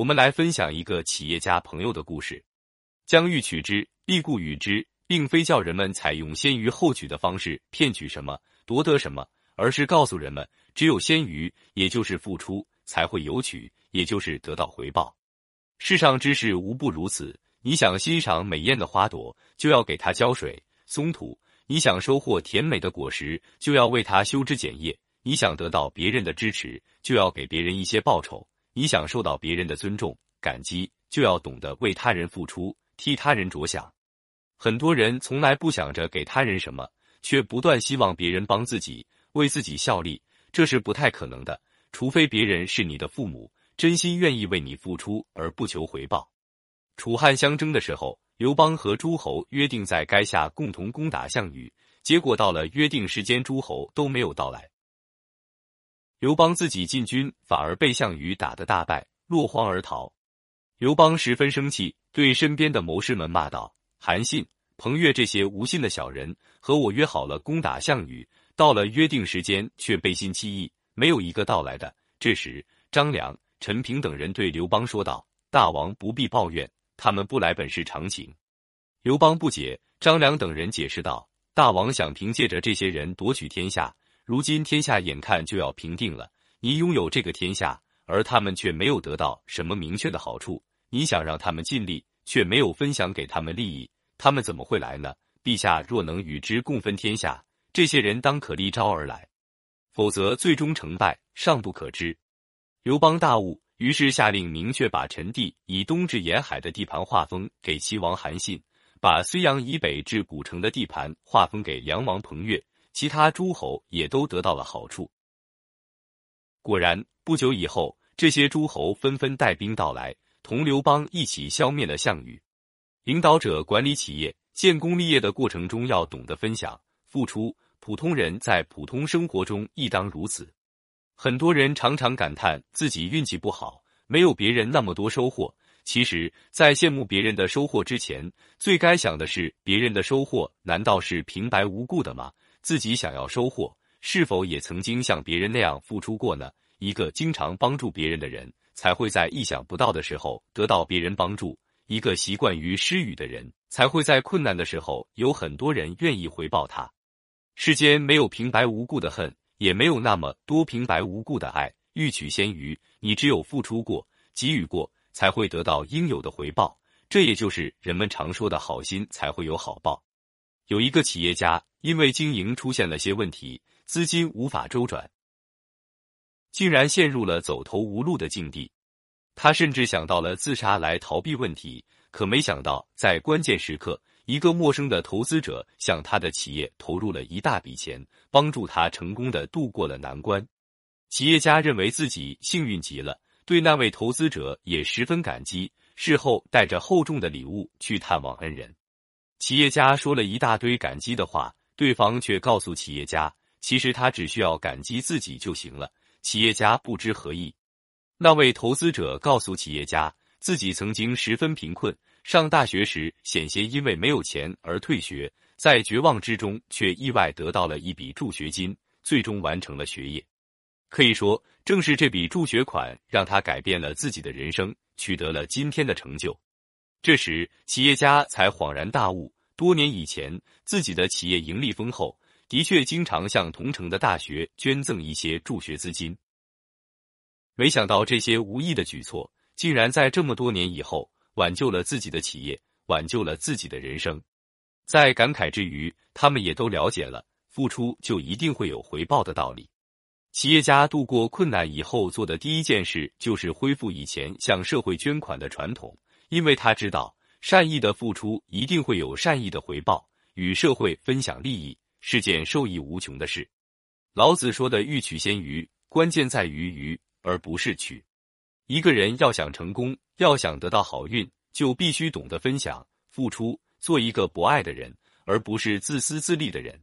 我们来分享一个企业家朋友的故事。将欲取之，必固与之，并非叫人们采用先于后取的方式骗取什么、夺得什么，而是告诉人们，只有先于，也就是付出，才会有取，也就是得到回报。世上之事无不如此。你想欣赏美艳的花朵，就要给它浇水、松土；你想收获甜美的果实，就要为它修枝剪叶；你想得到别人的支持，就要给别人一些报酬；你想受到别人的尊重、感激，就要懂得为他人付出。替他人着想，很多人从来不想着给他人什么，却不断希望别人帮自己、为自己效力，这是不太可能的。除非别人是你的父母，真心愿意为你付出而不求回报。楚汉相争的时候，刘邦和诸侯约定在垓下共同攻打项羽，结果到了约定时间，诸侯都没有到来。刘邦自己进军，反而被项羽打得大败，落荒而逃。刘邦十分生气，对身边的谋士们骂道：“韩信、彭越这些无信的小人，和我约好了攻打项羽，到了约定时间却背信弃义，没有一个到来的。”这时，张良、陈平等人对刘邦说道：“大王不必抱怨，他们不来本是常情。”刘邦不解，张良等人解释道：“大王想凭借着这些人夺取天下，如今天下眼看就要平定了，你拥有这个天下，而他们却没有得到什么明确的好处。”你想让他们尽力，却没有分享给他们利益，他们怎么会来呢？陛下若能与之共分天下，这些人当可立招而来；否则，最终成败尚不可知。刘邦大悟，于是下令明确把陈地以东至沿海的地盘划分给齐王韩信，把睢阳以北至古城的地盘划分给梁王彭越，其他诸侯也都得到了好处。果然，不久以后，这些诸侯纷纷带兵到来。同刘邦一起消灭了项羽。领导者管理企业、建功立业的过程中，要懂得分享、付出。普通人在普通生活中亦当如此。很多人常常感叹自己运气不好，没有别人那么多收获。其实，在羡慕别人的收获之前，最该想的是：别人的收获难道是平白无故的吗？自己想要收获，是否也曾经像别人那样付出过呢？一个经常帮助别人的人。才会在意想不到的时候得到别人帮助。一个习惯于施予的人，才会在困难的时候有很多人愿意回报他。世间没有平白无故的恨，也没有那么多平白无故的爱。欲取先予，你只有付出过、给予过，才会得到应有的回报。这也就是人们常说的好心才会有好报。有一个企业家因为经营出现了些问题，资金无法周转。竟然陷入了走投无路的境地，他甚至想到了自杀来逃避问题。可没想到，在关键时刻，一个陌生的投资者向他的企业投入了一大笔钱，帮助他成功的度过了难关。企业家认为自己幸运极了，对那位投资者也十分感激。事后带着厚重的礼物去探望恩人，企业家说了一大堆感激的话，对方却告诉企业家，其实他只需要感激自己就行了。企业家不知何意，那位投资者告诉企业家，自己曾经十分贫困，上大学时险些因为没有钱而退学，在绝望之中却意外得到了一笔助学金，最终完成了学业。可以说，正是这笔助学款让他改变了自己的人生，取得了今天的成就。这时，企业家才恍然大悟，多年以前自己的企业盈利丰厚。的确，经常向同城的大学捐赠一些助学资金。没想到这些无意的举措，竟然在这么多年以后挽救了自己的企业，挽救了自己的人生。在感慨之余，他们也都了解了付出就一定会有回报的道理。企业家度过困难以后做的第一件事，就是恢复以前向社会捐款的传统，因为他知道善意的付出一定会有善意的回报，与社会分享利益。是件受益无穷的事。老子说的“欲取先于”，关键在于“于”，而不是“取”。一个人要想成功，要想得到好运，就必须懂得分享、付出，做一个博爱的人，而不是自私自利的人。